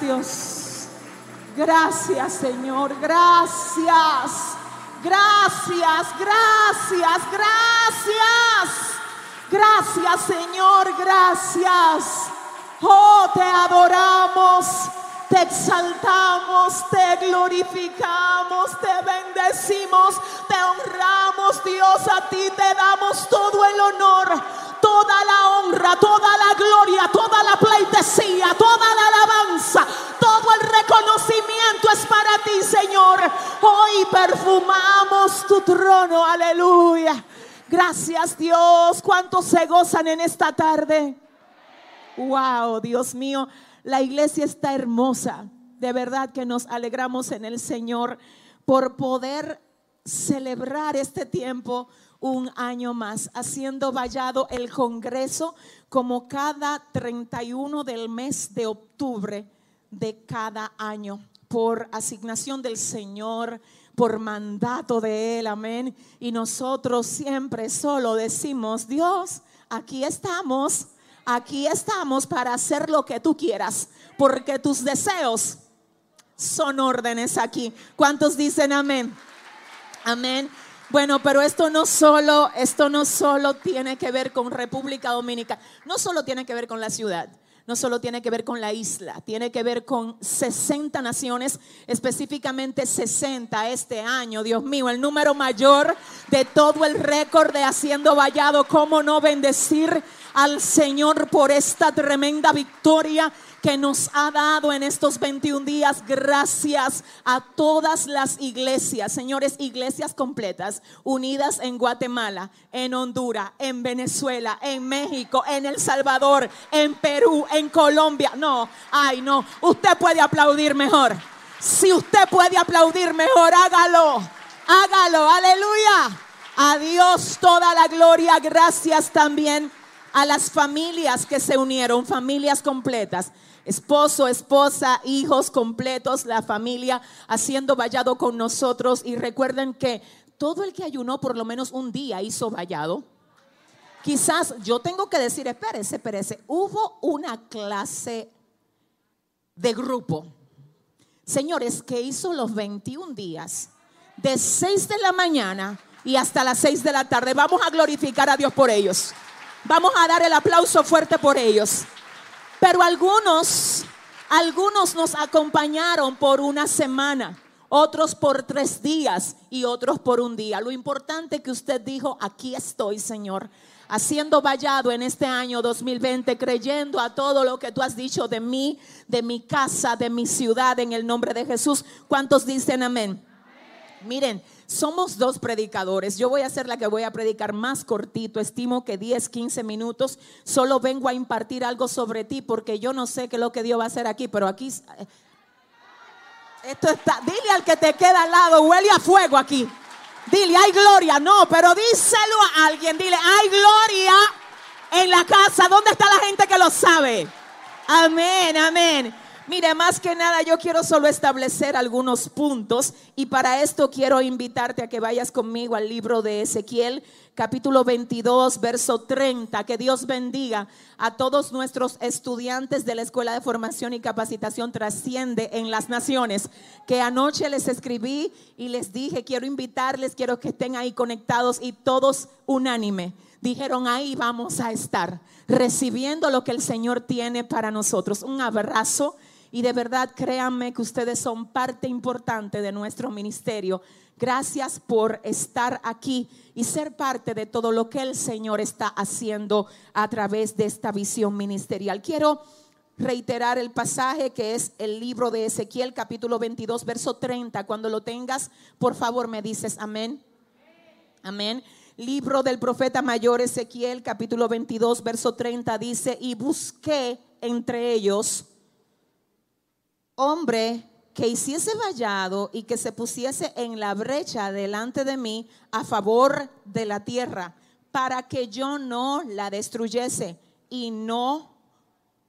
Dios. Gracias Señor. Gracias. Gracias, gracias, gracias. Gracias Señor, gracias. Oh, te adoramos, te exaltamos, te glorificamos, te bendecimos, te honramos Dios. A ti te damos todo el honor, toda la honra, toda la gloria, toda la pleitesía, toda la alabanza, todo el reconocimiento es para ti Señor. Hoy perfumamos tu trono, aleluya. Gracias Dios. ¿Cuántos se gozan en esta tarde? Wow, Dios mío, la iglesia está hermosa. De verdad que nos alegramos en el Señor por poder celebrar este tiempo un año más, haciendo vallado el Congreso como cada 31 del mes de octubre de cada año, por asignación del Señor por mandato de Él, amén. Y nosotros siempre solo decimos, Dios, aquí estamos, aquí estamos para hacer lo que tú quieras, porque tus deseos son órdenes aquí. ¿Cuántos dicen amén? Amén. Bueno, pero esto no solo, esto no solo tiene que ver con República Dominicana, no solo tiene que ver con la ciudad no solo tiene que ver con la isla, tiene que ver con 60 naciones, específicamente 60 este año, Dios mío, el número mayor de todo el récord de Haciendo Vallado. ¿Cómo no bendecir al Señor por esta tremenda victoria que nos ha dado en estos 21 días. Gracias a todas las iglesias, señores, iglesias completas, unidas en Guatemala, en Honduras, en Venezuela, en México, en El Salvador, en Perú, en Colombia. No, ay, no, usted puede aplaudir mejor. Si usted puede aplaudir mejor, hágalo, hágalo, aleluya. A Dios toda la gloria, gracias también a las familias que se unieron, familias completas esposo, esposa, hijos completos, la familia haciendo vallado con nosotros. Y recuerden que todo el que ayunó por lo menos un día hizo vallado. Quizás yo tengo que decir, espérese, espérese, hubo una clase de grupo. Señores, que hizo los 21 días, de 6 de la mañana y hasta las 6 de la tarde. Vamos a glorificar a Dios por ellos. Vamos a dar el aplauso fuerte por ellos. Pero algunos, algunos nos acompañaron por una semana, otros por tres días y otros por un día. Lo importante que usted dijo, aquí estoy, Señor, haciendo vallado en este año 2020, creyendo a todo lo que tú has dicho de mí, de mi casa, de mi ciudad, en el nombre de Jesús. ¿Cuántos dicen amén? Miren, somos dos predicadores. Yo voy a ser la que voy a predicar más cortito. Estimo que 10, 15 minutos. Solo vengo a impartir algo sobre ti porque yo no sé qué es lo que Dios va a hacer aquí, pero aquí... Eh, esto está... Dile al que te queda al lado, huele a fuego aquí. Dile, hay gloria. No, pero díselo a alguien. Dile, hay gloria en la casa. ¿Dónde está la gente que lo sabe? Amén, amén. Mire, más que nada yo quiero solo establecer algunos puntos y para esto quiero invitarte a que vayas conmigo al libro de Ezequiel, capítulo 22, verso 30. Que Dios bendiga a todos nuestros estudiantes de la Escuela de Formación y Capacitación Trasciende en las Naciones, que anoche les escribí y les dije, quiero invitarles, quiero que estén ahí conectados y todos unánime dijeron, ahí vamos a estar, recibiendo lo que el Señor tiene para nosotros. Un abrazo y de verdad créanme que ustedes son parte importante de nuestro ministerio. Gracias por estar aquí y ser parte de todo lo que el Señor está haciendo a través de esta visión ministerial. Quiero reiterar el pasaje que es el libro de Ezequiel capítulo 22 verso 30. Cuando lo tengas, por favor me dices amén. Amén. Libro del profeta mayor Ezequiel capítulo 22 verso 30 dice, y busqué entre ellos hombre que hiciese vallado y que se pusiese en la brecha delante de mí a favor de la tierra, para que yo no la destruyese y no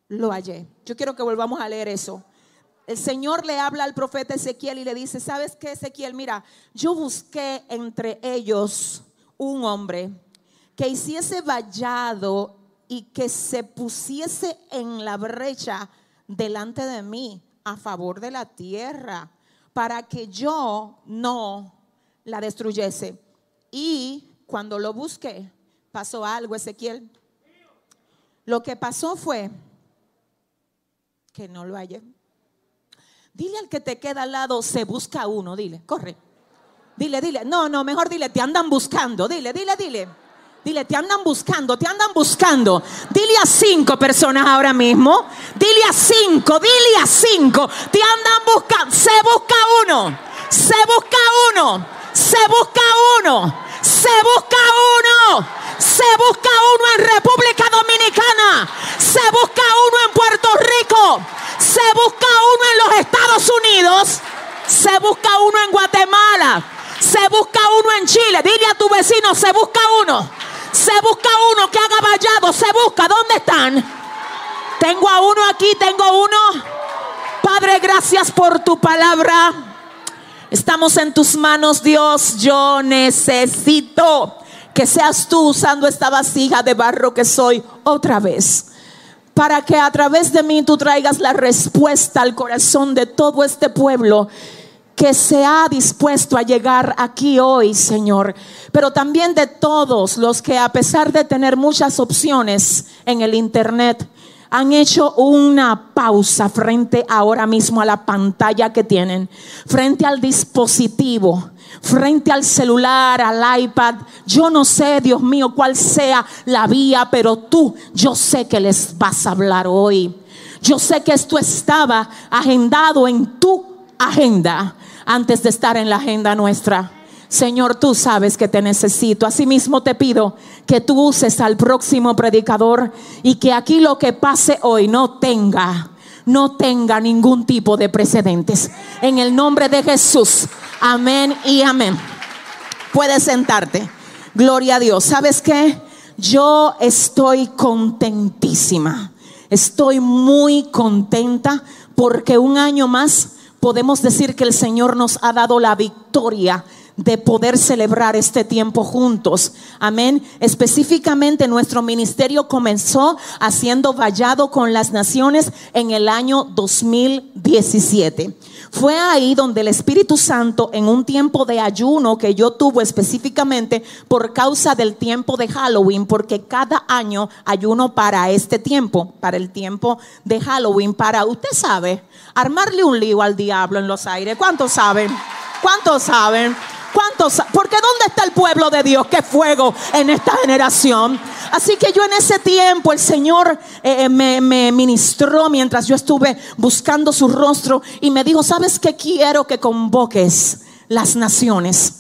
lo hallé. Yo quiero que volvamos a leer eso. El Señor le habla al profeta Ezequiel y le dice, ¿sabes qué Ezequiel? Mira, yo busqué entre ellos un hombre que hiciese vallado y que se pusiese en la brecha delante de mí a favor de la tierra para que yo no la destruyese. Y cuando lo busqué, pasó algo, Ezequiel. Lo que pasó fue que no lo hallé. Dile al que te queda al lado, se busca uno, dile, corre. Dile, dile, no, no, mejor dile, te andan buscando, dile, dile, dile. Dile, te andan buscando, te andan buscando. Dile a cinco personas ahora mismo. Dile a cinco, dile a cinco. Te andan buscando. Se busca uno. Se busca uno. Se busca uno. Se busca uno. Se busca uno en República Dominicana. Se busca uno en Puerto Rico. Se busca uno en los Estados Unidos. Se busca uno en Guatemala. Se busca uno en Chile. Dile a tu vecino, se busca uno. Se busca uno que haga vallado. Se busca. ¿Dónde están? Tengo a uno aquí. Tengo uno. Padre, gracias por tu palabra. Estamos en tus manos, Dios. Yo necesito que seas tú usando esta vasija de barro que soy otra vez. Para que a través de mí tú traigas la respuesta al corazón de todo este pueblo que se ha dispuesto a llegar aquí hoy, Señor, pero también de todos los que a pesar de tener muchas opciones en el Internet, han hecho una pausa frente ahora mismo a la pantalla que tienen, frente al dispositivo, frente al celular, al iPad. Yo no sé, Dios mío, cuál sea la vía, pero tú, yo sé que les vas a hablar hoy. Yo sé que esto estaba agendado en tu agenda antes de estar en la agenda nuestra. Señor, tú sabes que te necesito. Asimismo te pido que tú uses al próximo predicador y que aquí lo que pase hoy no tenga, no tenga ningún tipo de precedentes. En el nombre de Jesús. Amén y amén. Puedes sentarte. Gloria a Dios. ¿Sabes qué? Yo estoy contentísima. Estoy muy contenta porque un año más podemos decir que el Señor nos ha dado la victoria de poder celebrar este tiempo juntos. Amén. Específicamente nuestro ministerio comenzó haciendo vallado con las naciones en el año 2017. Fue ahí donde el Espíritu Santo, en un tiempo de ayuno que yo tuve específicamente por causa del tiempo de Halloween, porque cada año ayuno para este tiempo, para el tiempo de Halloween, para, usted sabe, armarle un lío al diablo en los aires. ¿Cuántos saben? ¿Cuántos saben? ¿Cuántos? Porque ¿dónde está el pueblo de Dios? ¡Qué fuego en esta generación! Así que yo en ese tiempo el Señor eh, eh, me, me, ministró mientras yo estuve buscando su rostro y me dijo, ¿sabes qué quiero que convoques las naciones?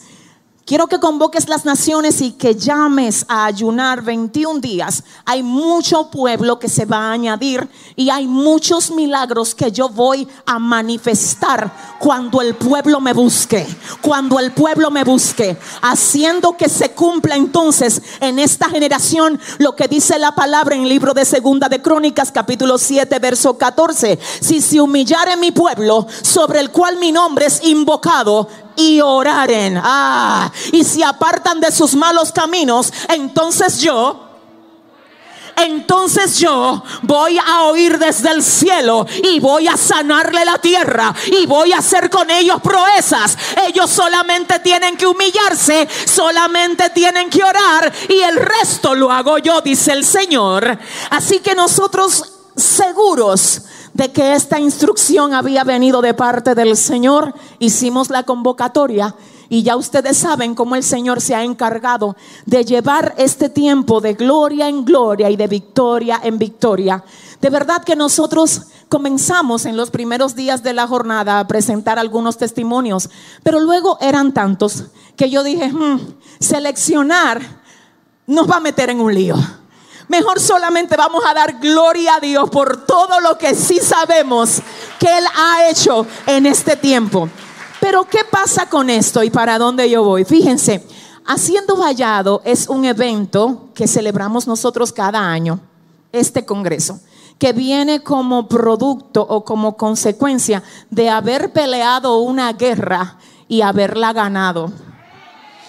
Quiero que convoques las naciones y que llames a ayunar 21 días. Hay mucho pueblo que se va a añadir y hay muchos milagros que yo voy a manifestar cuando el pueblo me busque. Cuando el pueblo me busque. Haciendo que se cumpla entonces en esta generación lo que dice la palabra en el libro de Segunda de Crónicas capítulo 7 verso 14. Si se humillare mi pueblo sobre el cual mi nombre es invocado, y oraren. Ah, y si apartan de sus malos caminos, entonces yo entonces yo voy a oír desde el cielo y voy a sanarle la tierra y voy a hacer con ellos proezas. Ellos solamente tienen que humillarse, solamente tienen que orar y el resto lo hago yo, dice el Señor. Así que nosotros seguros de que esta instrucción había venido de parte del Señor, hicimos la convocatoria y ya ustedes saben cómo el Señor se ha encargado de llevar este tiempo de gloria en gloria y de victoria en victoria. De verdad que nosotros comenzamos en los primeros días de la jornada a presentar algunos testimonios, pero luego eran tantos que yo dije, hmm, seleccionar nos va a meter en un lío. Mejor solamente vamos a dar gloria a Dios por todo lo que sí sabemos que Él ha hecho en este tiempo. Pero ¿qué pasa con esto y para dónde yo voy? Fíjense, Haciendo Vallado es un evento que celebramos nosotros cada año, este Congreso, que viene como producto o como consecuencia de haber peleado una guerra y haberla ganado.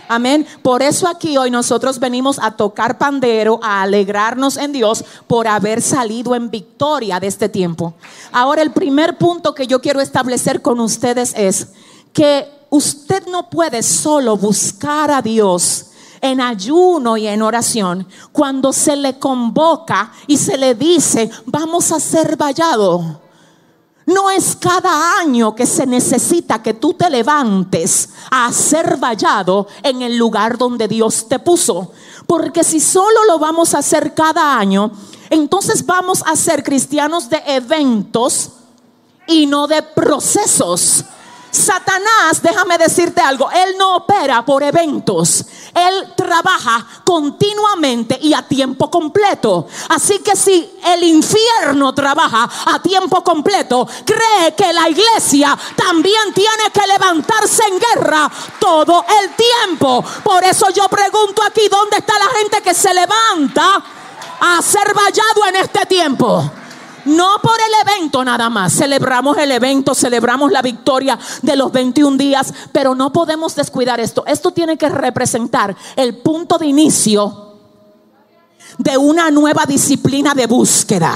Amén. Por eso aquí hoy nosotros venimos a tocar pandero, a alegrarnos en Dios por haber salido en victoria de este tiempo. Ahora el primer punto que yo quiero establecer con ustedes es que usted no puede solo buscar a Dios en ayuno y en oración cuando se le convoca y se le dice, vamos a ser vallado. No es cada año que se necesita que tú te levantes a ser vallado en el lugar donde Dios te puso. Porque si solo lo vamos a hacer cada año, entonces vamos a ser cristianos de eventos y no de procesos. Satanás, déjame decirte algo, él no opera por eventos, él trabaja continuamente y a tiempo completo. Así que si el infierno trabaja a tiempo completo, cree que la iglesia también tiene que levantarse en guerra todo el tiempo. Por eso yo pregunto aquí, ¿dónde está la gente que se levanta a ser vallado en este tiempo? No por el evento nada más. Celebramos el evento, celebramos la victoria de los 21 días, pero no podemos descuidar esto. Esto tiene que representar el punto de inicio de una nueva disciplina de búsqueda.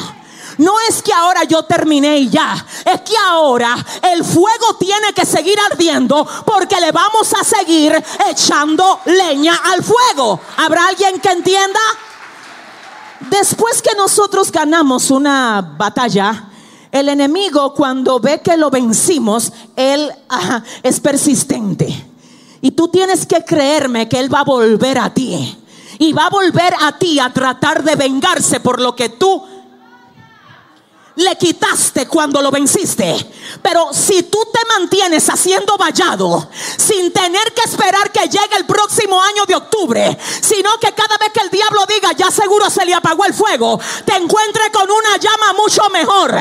No es que ahora yo terminé y ya. Es que ahora el fuego tiene que seguir ardiendo porque le vamos a seguir echando leña al fuego. ¿Habrá alguien que entienda? Después que nosotros ganamos una batalla, el enemigo cuando ve que lo vencimos, él es persistente. Y tú tienes que creerme que él va a volver a ti. Y va a volver a ti a tratar de vengarse por lo que tú le quitaste cuando lo venciste. Pero si tú te mantienes haciendo vallado, sin tener que esperar que llegue el próximo año de octubre, sino que cada vez que el diablo diga, ya seguro se le apagó el fuego, te encuentre con una llama mucho mejor,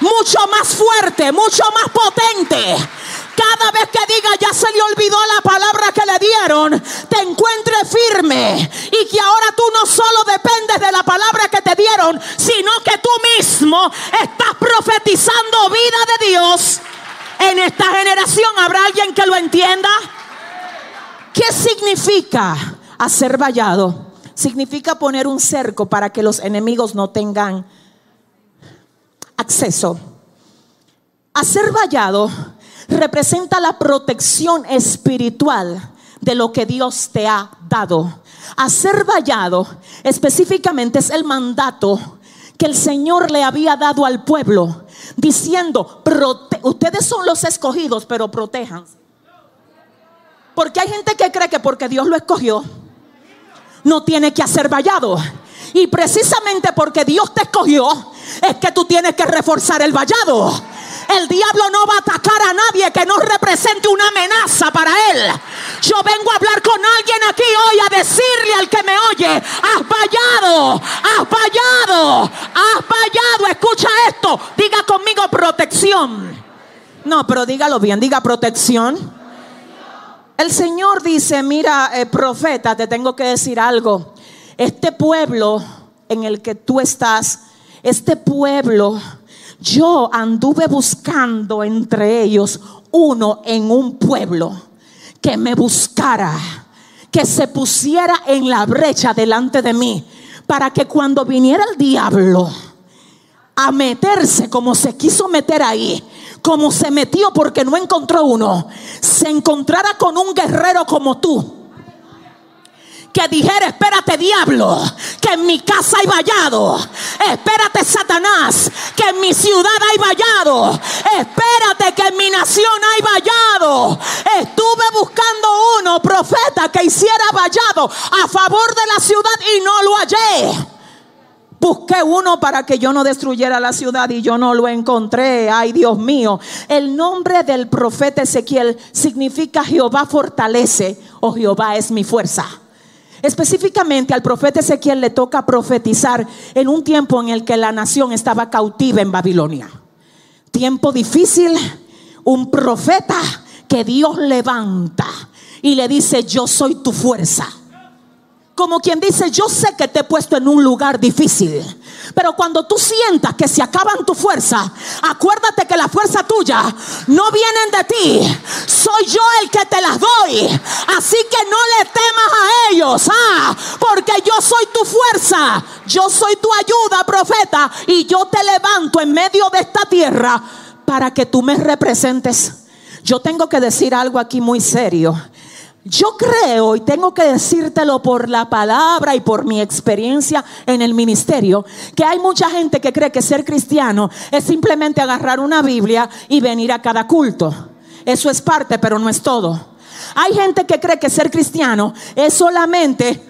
mucho más fuerte, mucho más potente cada vez que diga ya se le olvidó la palabra que le dieron, te encuentre firme y que ahora tú no solo dependes de la palabra que te dieron, sino que tú mismo estás profetizando vida de Dios en esta generación. ¿Habrá alguien que lo entienda? ¿Qué significa hacer vallado? Significa poner un cerco para que los enemigos no tengan acceso. Hacer vallado representa la protección espiritual de lo que Dios te ha dado. Hacer vallado específicamente es el mandato que el Señor le había dado al pueblo, diciendo, ustedes son los escogidos, pero protejan. Porque hay gente que cree que porque Dios lo escogió, no tiene que hacer vallado. Y precisamente porque Dios te escogió, es que tú tienes que reforzar el vallado. El diablo no va a atacar a nadie que no represente una amenaza para él. Yo vengo a hablar con alguien aquí hoy a decirle al que me oye, has fallado, has fallado, has fallado. Escucha esto, diga conmigo protección. No, pero dígalo bien, diga protección. El Señor dice, mira, eh, profeta, te tengo que decir algo. Este pueblo en el que tú estás, este pueblo yo anduve buscando entre ellos uno en un pueblo que me buscara, que se pusiera en la brecha delante de mí, para que cuando viniera el diablo a meterse como se quiso meter ahí, como se metió porque no encontró uno, se encontrara con un guerrero como tú que dijera, espérate diablo, que en mi casa hay vallado. Espérate Satanás, que en mi ciudad hay vallado. Espérate que en mi nación hay vallado. Estuve buscando uno, profeta, que hiciera vallado a favor de la ciudad y no lo hallé. Busqué uno para que yo no destruyera la ciudad y yo no lo encontré. Ay, Dios mío. El nombre del profeta Ezequiel significa Jehová fortalece o Jehová es mi fuerza. Específicamente al profeta Ezequiel le toca profetizar en un tiempo en el que la nación estaba cautiva en Babilonia. Tiempo difícil, un profeta que Dios levanta y le dice, yo soy tu fuerza como quien dice, yo sé que te he puesto en un lugar difícil. Pero cuando tú sientas que se acaban tu fuerza, acuérdate que la fuerza tuya no vienen de ti. Soy yo el que te las doy. Así que no le temas a ellos. Ah, porque yo soy tu fuerza. Yo soy tu ayuda, profeta. Y yo te levanto en medio de esta tierra para que tú me representes. Yo tengo que decir algo aquí muy serio. Yo creo, y tengo que decírtelo por la palabra y por mi experiencia en el ministerio, que hay mucha gente que cree que ser cristiano es simplemente agarrar una Biblia y venir a cada culto. Eso es parte, pero no es todo. Hay gente que cree que ser cristiano es solamente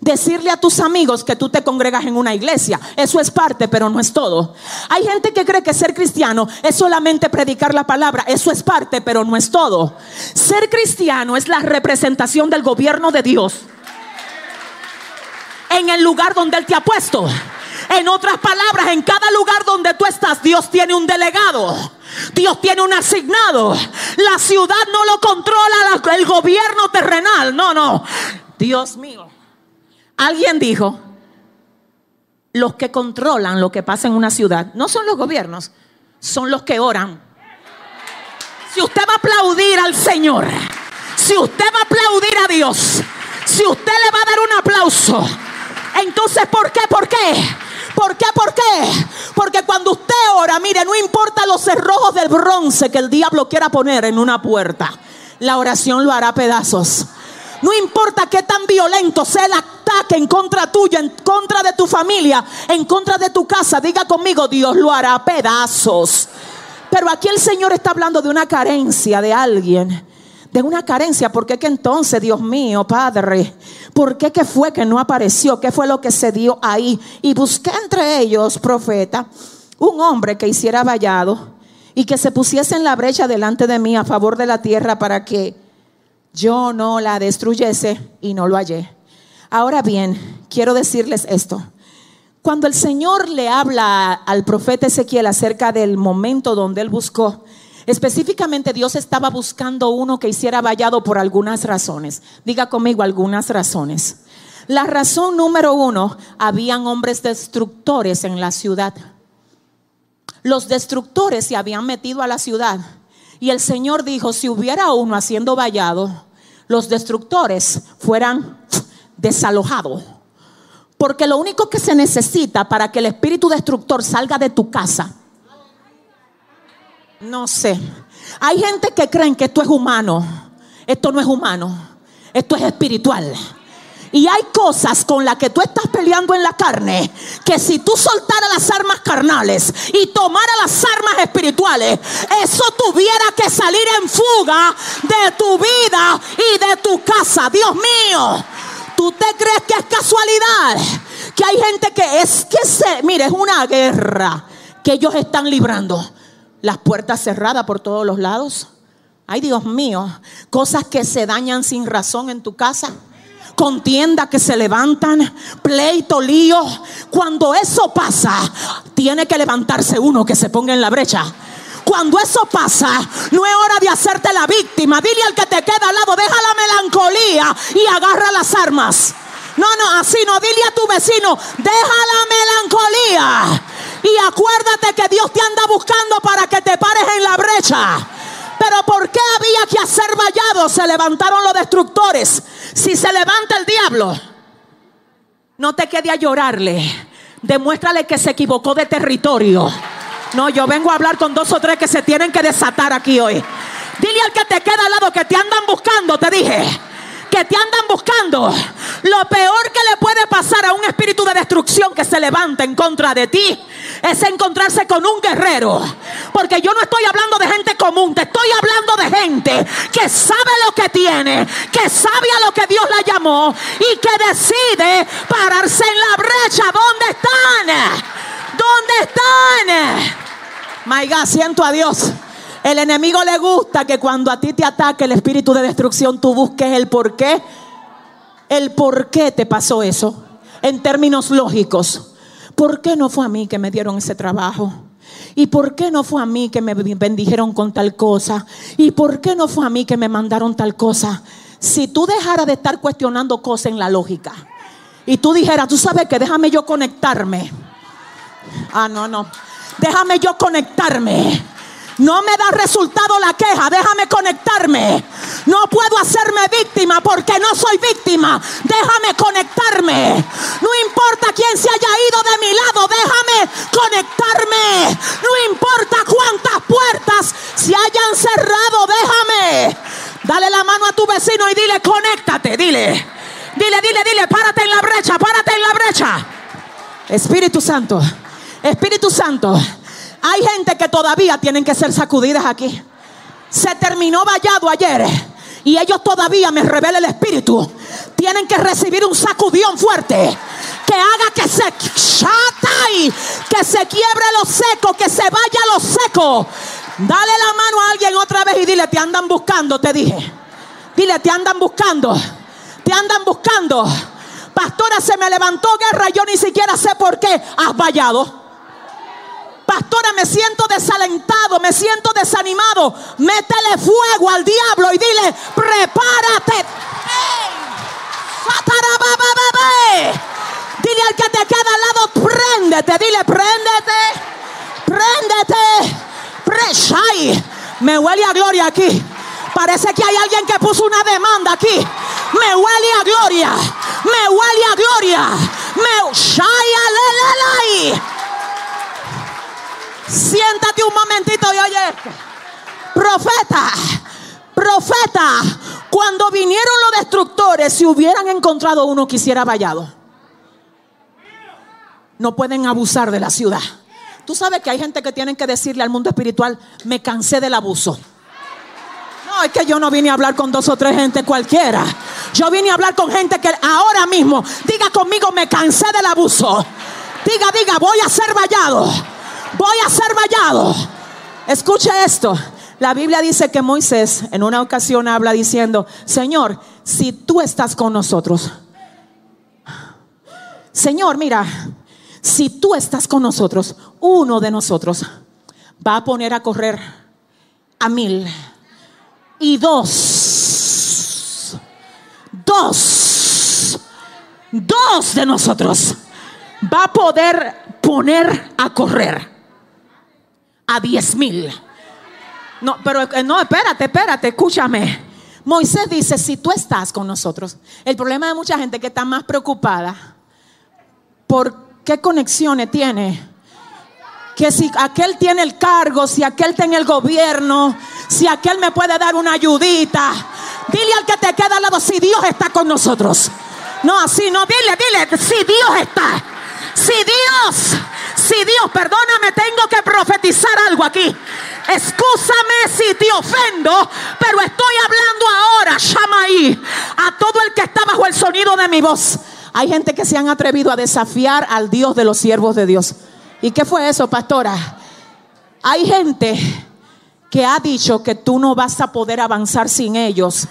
Decirle a tus amigos que tú te congregas en una iglesia, eso es parte, pero no es todo. Hay gente que cree que ser cristiano es solamente predicar la palabra, eso es parte, pero no es todo. Ser cristiano es la representación del gobierno de Dios en el lugar donde Él te ha puesto. En otras palabras, en cada lugar donde tú estás, Dios tiene un delegado. Dios tiene un asignado. La ciudad no lo controla el gobierno terrenal. No, no. Dios mío. Alguien dijo, los que controlan lo que pasa en una ciudad no son los gobiernos, son los que oran. Si usted va a aplaudir al Señor, si usted va a aplaudir a Dios, si usted le va a dar un aplauso, entonces ¿por qué? ¿Por qué? ¿Por qué? ¿Por qué? Porque cuando usted ora, mire, no importa los cerrojos del bronce que el diablo quiera poner en una puerta, la oración lo hará pedazos. No importa qué tan violento sea el ataque en contra tuya, en contra de tu familia, en contra de tu casa. Diga conmigo, Dios lo hará pedazos. Pero aquí el Señor está hablando de una carencia de alguien. De una carencia, porque que entonces, Dios mío, Padre, ¿por qué que fue que no apareció? ¿Qué fue lo que se dio ahí? Y busqué entre ellos, profeta, un hombre que hiciera vallado y que se pusiese en la brecha delante de mí a favor de la tierra para que yo no la destruyese y no lo hallé. Ahora bien, quiero decirles esto. Cuando el Señor le habla al profeta Ezequiel acerca del momento donde él buscó, específicamente Dios estaba buscando uno que hiciera vallado por algunas razones. Diga conmigo algunas razones. La razón número uno, habían hombres destructores en la ciudad. Los destructores se habían metido a la ciudad y el Señor dijo, si hubiera uno haciendo vallado, los destructores fueran desalojados. Porque lo único que se necesita para que el espíritu destructor salga de tu casa, no sé. Hay gente que creen que esto es humano. Esto no es humano. Esto es espiritual. Y hay cosas con las que tú estás peleando en la carne que si tú soltaras las armas carnales y tomaras las armas espirituales, eso tuviera que salir en fuga de tu vida y de tu casa. Dios mío, ¿tú te crees que es casualidad? Que hay gente que es que se, mire, es una guerra que ellos están librando. Las puertas cerradas por todos los lados. Ay, Dios mío, cosas que se dañan sin razón en tu casa contienda que se levantan, pleito, lío. Cuando eso pasa, tiene que levantarse uno que se ponga en la brecha. Cuando eso pasa, no es hora de hacerte la víctima. Dile al que te queda al lado, deja la melancolía y agarra las armas. No, no, así no. Dile a tu vecino, deja la melancolía. Y acuérdate que Dios te anda buscando para que te pares en la brecha. Pero ¿por qué había que hacer vallado? Se levantaron los destructores. Si se levanta el diablo, no te quede a llorarle. Demuéstrale que se equivocó de territorio. No, yo vengo a hablar con dos o tres que se tienen que desatar aquí hoy. Dile al que te queda al lado que te andan buscando, te dije que te andan buscando. Lo peor que le puede pasar a un espíritu de destrucción que se levanta en contra de ti es encontrarse con un guerrero. Porque yo no estoy hablando de gente común, te estoy hablando de gente que sabe lo que tiene, que sabe a lo que Dios la llamó y que decide pararse en la brecha. ¿Dónde están? ¿Dónde están? My God, siento a Dios. El enemigo le gusta que cuando a ti te ataque el espíritu de destrucción, tú busques el por qué. El por qué te pasó eso. En términos lógicos. ¿Por qué no fue a mí que me dieron ese trabajo? ¿Y por qué no fue a mí que me bendijeron con tal cosa? ¿Y por qué no fue a mí que me mandaron tal cosa? Si tú dejaras de estar cuestionando cosas en la lógica y tú dijeras, tú sabes que déjame yo conectarme. Ah, no, no. Déjame yo conectarme. No me da resultado la queja, déjame conectarme. No puedo hacerme víctima porque no soy víctima. Déjame conectarme. No importa quién se haya ido de mi lado, déjame conectarme. No importa cuántas puertas se hayan cerrado, déjame. Dale la mano a tu vecino y dile, conéctate, dile. Dile, dile, dile, párate en la brecha, párate en la brecha. Espíritu Santo, Espíritu Santo. Hay gente que todavía tienen que ser sacudidas aquí. Se terminó vallado ayer y ellos todavía me revela el espíritu. Tienen que recibir un sacudión fuerte que haga que se y que se quiebre lo seco, que se vaya lo seco. Dale la mano a alguien otra vez y dile, te andan buscando, te dije. Dile, te andan buscando andan buscando. Pastora, se me levantó guerra, yo ni siquiera sé por qué has vallado. Pastora, me siento desalentado, me siento desanimado. Métele fuego al diablo y dile, prepárate. Dile al que te queda al lado, préndete, dile, préndete, préndete. Me huele a gloria aquí. Parece que hay alguien que puso una demanda aquí. Me huele a gloria. Me huele a gloria. Me shaya Siéntate un momentito y oye. Profeta, profeta, cuando vinieron los destructores, si hubieran encontrado uno que hiciera vallado, no pueden abusar de la ciudad. Tú sabes que hay gente que tienen que decirle al mundo espiritual, me cansé del abuso. No, es que yo no vine a hablar con dos o tres gente cualquiera. Yo vine a hablar con gente que ahora mismo diga conmigo, me cansé del abuso. Diga, diga, voy a ser vallado. Voy a ser vallado. Escuche esto. La Biblia dice que Moisés en una ocasión habla diciendo, Señor, si tú estás con nosotros, Señor, mira, si tú estás con nosotros, uno de nosotros va a poner a correr a mil y dos, dos, dos de nosotros va a poder poner a correr a diez mil. No, pero eh, no, espérate, espérate, escúchame. Moisés dice, si tú estás con nosotros, el problema de mucha gente que está más preocupada por qué conexiones tiene que si aquel tiene el cargo, si aquel tiene el gobierno, si aquel me puede dar una ayudita, dile al que te queda al lado si Dios está con nosotros. No, así no, dile, dile, si Dios está. Si Dios, si Dios, perdóname, tengo que profetizar algo aquí. Excúsame si te ofendo, pero estoy hablando ahora, llama a todo el que está bajo el sonido de mi voz. Hay gente que se han atrevido a desafiar al Dios de los siervos de Dios. ¿Y qué fue eso, pastora? Hay gente que ha dicho que tú no vas a poder avanzar sin ellos.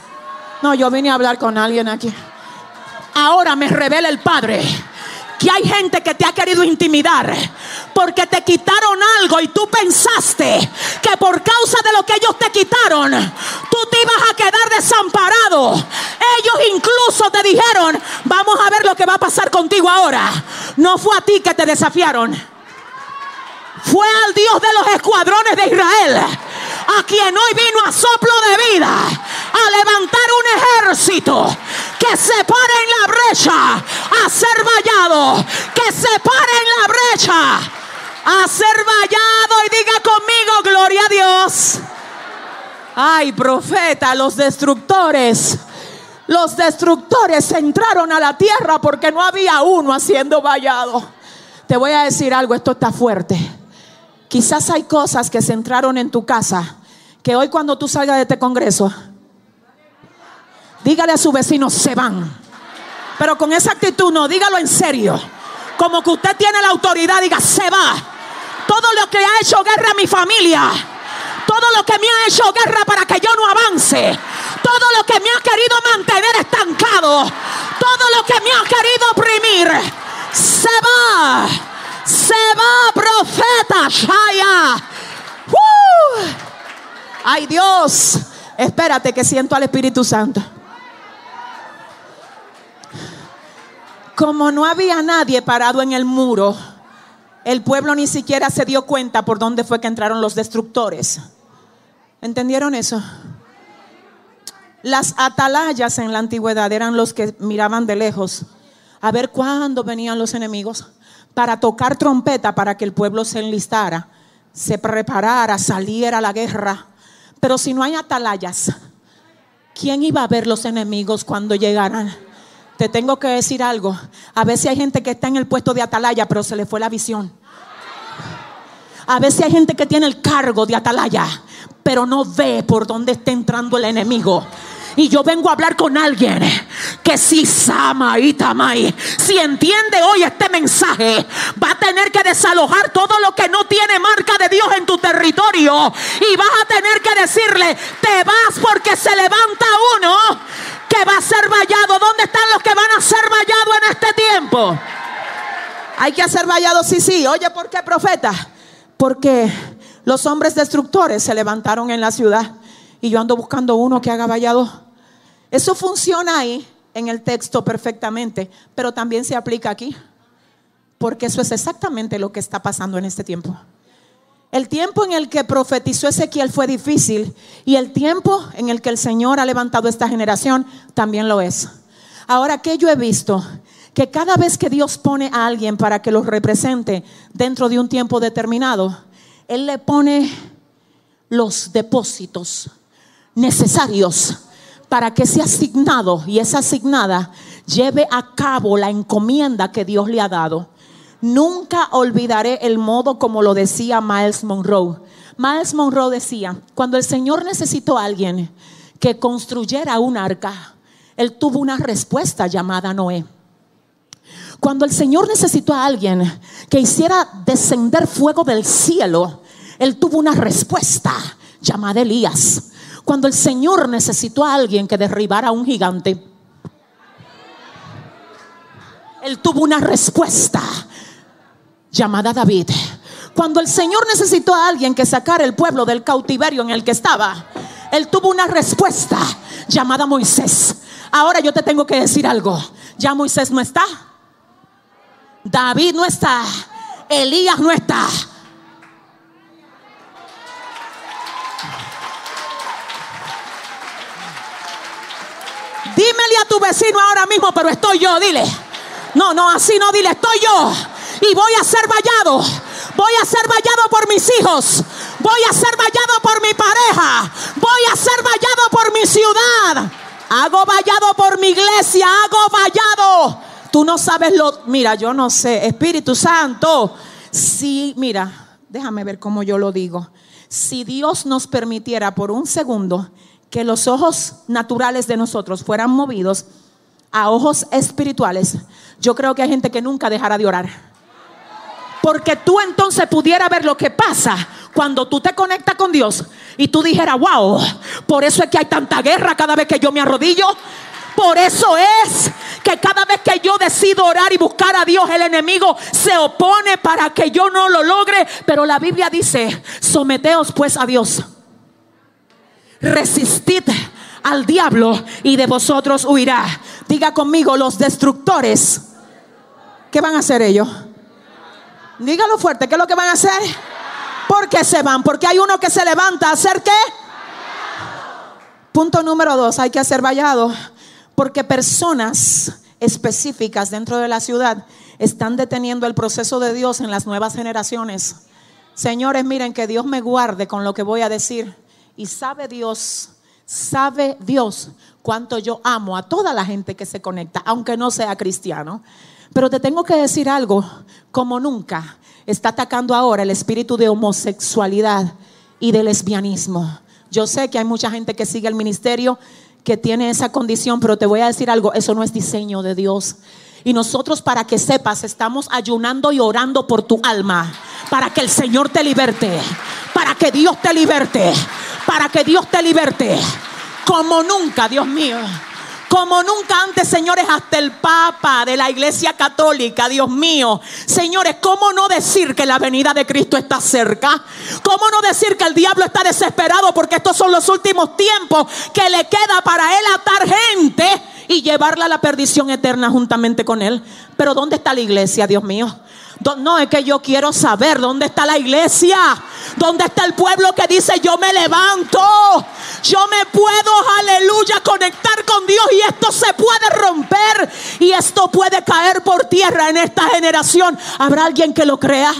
No, yo vine a hablar con alguien aquí. Ahora me revela el Padre que hay gente que te ha querido intimidar porque te quitaron algo y tú pensaste que por causa de lo que ellos te quitaron, tú te ibas a quedar desamparado. Ellos incluso te dijeron, vamos a ver lo que va a pasar contigo ahora. No fue a ti que te desafiaron fue al Dios de los escuadrones de Israel, a quien hoy vino a soplo de vida, a levantar un ejército que se pare en la brecha, a ser vallado, que se pare en la brecha, a ser vallado y diga conmigo, gloria a Dios. Ay, profeta, los destructores. Los destructores entraron a la tierra porque no había uno haciendo vallado. Te voy a decir algo, esto está fuerte. Quizás hay cosas que se entraron en tu casa que hoy cuando tú salgas de este congreso, dígale a su vecino, se van. Pero con esa actitud no, dígalo en serio. Como que usted tiene la autoridad, diga, se va. Todo lo que ha hecho guerra a mi familia, todo lo que me ha hecho guerra para que yo no avance, todo lo que me ha querido mantener estancado, todo lo que me ha querido oprimir, se va se va, profeta Shaya. Ay Dios, espérate que siento al Espíritu Santo. Como no había nadie parado en el muro, el pueblo ni siquiera se dio cuenta por dónde fue que entraron los destructores. ¿Entendieron eso? Las atalayas en la antigüedad eran los que miraban de lejos a ver cuándo venían los enemigos para tocar trompeta para que el pueblo se enlistara, se preparara, saliera a la guerra. Pero si no hay atalayas, ¿quién iba a ver los enemigos cuando llegaran? Te tengo que decir algo. A veces hay gente que está en el puesto de atalaya, pero se le fue la visión. A veces hay gente que tiene el cargo de atalaya, pero no ve por dónde está entrando el enemigo. Y yo vengo a hablar con alguien que si sama y tamay, si entiende hoy este mensaje, va a tener que desalojar todo lo que no tiene marca de Dios en tu territorio. Y vas a tener que decirle, te vas porque se levanta uno que va a ser vallado. ¿Dónde están los que van a ser vallados en este tiempo? Hay que hacer vallado, sí, sí. Oye, ¿por qué profeta? Porque los hombres destructores se levantaron en la ciudad y yo ando buscando uno que haga vallado. Eso funciona ahí en el texto perfectamente, pero también se aplica aquí, porque eso es exactamente lo que está pasando en este tiempo. El tiempo en el que profetizó Ezequiel fue difícil y el tiempo en el que el Señor ha levantado esta generación también lo es. Ahora, ¿qué yo he visto? Que cada vez que Dios pone a alguien para que los represente dentro de un tiempo determinado, Él le pone los depósitos necesarios para que ese asignado y esa asignada lleve a cabo la encomienda que Dios le ha dado. Nunca olvidaré el modo como lo decía Miles Monroe. Miles Monroe decía, cuando el Señor necesitó a alguien que construyera un arca, él tuvo una respuesta llamada Noé. Cuando el Señor necesitó a alguien que hiciera descender fuego del cielo, él tuvo una respuesta llamada Elías. Cuando el Señor necesitó a alguien que derribara a un gigante, Él tuvo una respuesta llamada David. Cuando el Señor necesitó a alguien que sacara el pueblo del cautiverio en el que estaba, Él tuvo una respuesta llamada Moisés. Ahora yo te tengo que decir algo. Ya Moisés no está. David no está. Elías no está. Dímele a tu vecino ahora mismo, pero estoy yo, dile. No, no, así no, dile, estoy yo. Y voy a ser vallado. Voy a ser vallado por mis hijos. Voy a ser vallado por mi pareja. Voy a ser vallado por mi ciudad. Hago vallado por mi iglesia. Hago vallado. Tú no sabes lo... Mira, yo no sé. Espíritu Santo. Si, mira, déjame ver cómo yo lo digo. Si Dios nos permitiera por un segundo que los ojos naturales de nosotros fueran movidos a ojos espirituales, yo creo que hay gente que nunca dejará de orar. Porque tú entonces pudieras ver lo que pasa cuando tú te conectas con Dios y tú dijeras, wow, por eso es que hay tanta guerra cada vez que yo me arrodillo. Por eso es que cada vez que yo decido orar y buscar a Dios, el enemigo se opone para que yo no lo logre. Pero la Biblia dice, someteos pues a Dios resistid al diablo y de vosotros huirá. Diga conmigo, los destructores, ¿qué van a hacer ellos? Dígalo fuerte, ¿qué es lo que van a hacer? ¿Por qué se van? Porque hay uno que se levanta a hacer qué? Punto número dos, hay que hacer vallado. Porque personas específicas dentro de la ciudad están deteniendo el proceso de Dios en las nuevas generaciones. Señores, miren que Dios me guarde con lo que voy a decir. Y sabe Dios, sabe Dios cuánto yo amo a toda la gente que se conecta, aunque no sea cristiano. Pero te tengo que decir algo, como nunca está atacando ahora el espíritu de homosexualidad y de lesbianismo. Yo sé que hay mucha gente que sigue el ministerio que tiene esa condición, pero te voy a decir algo, eso no es diseño de Dios. Y nosotros, para que sepas, estamos ayunando y orando por tu alma, para que el Señor te liberte, para que Dios te liberte, para que Dios te liberte. Como nunca, Dios mío. Como nunca antes, señores, hasta el Papa de la Iglesia Católica, Dios mío. Señores, ¿cómo no decir que la venida de Cristo está cerca? ¿Cómo no decir que el diablo está desesperado porque estos son los últimos tiempos que le queda para él atar gente y llevarla a la perdición eterna juntamente con él. Pero ¿dónde está la iglesia, Dios mío? No, es que yo quiero saber dónde está la iglesia, dónde está el pueblo que dice yo me levanto, yo me puedo, aleluya, conectar con Dios y esto se puede romper y esto puede caer por tierra en esta generación. ¿Habrá alguien que lo crea?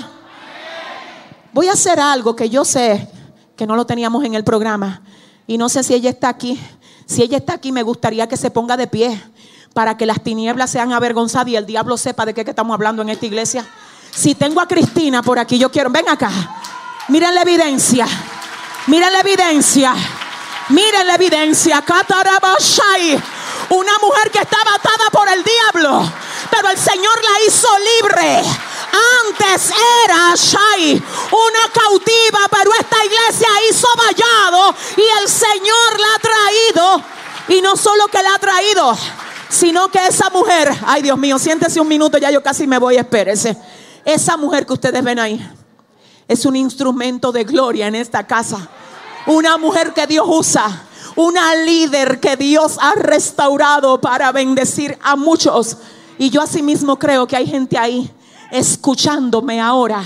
Voy a hacer algo que yo sé que no lo teníamos en el programa y no sé si ella está aquí. Si ella está aquí, me gustaría que se ponga de pie para que las tinieblas sean avergonzadas y el diablo sepa de qué estamos hablando en esta iglesia. Si tengo a Cristina por aquí, yo quiero, ven acá. Miren la evidencia. Miren la evidencia. Miren la evidencia. Una mujer que estaba atada por el diablo, pero el Señor la hizo libre. Antes era Shai, una cautiva, pero esta iglesia hizo vallado y el Señor la ha traído. Y no solo que la ha traído, sino que esa mujer, ay Dios mío, siéntese un minuto, ya yo casi me voy, espérese. Esa mujer que ustedes ven ahí es un instrumento de gloria en esta casa. Una mujer que Dios usa. Una líder que Dios ha restaurado para bendecir a muchos. Y yo asimismo creo que hay gente ahí escuchándome ahora.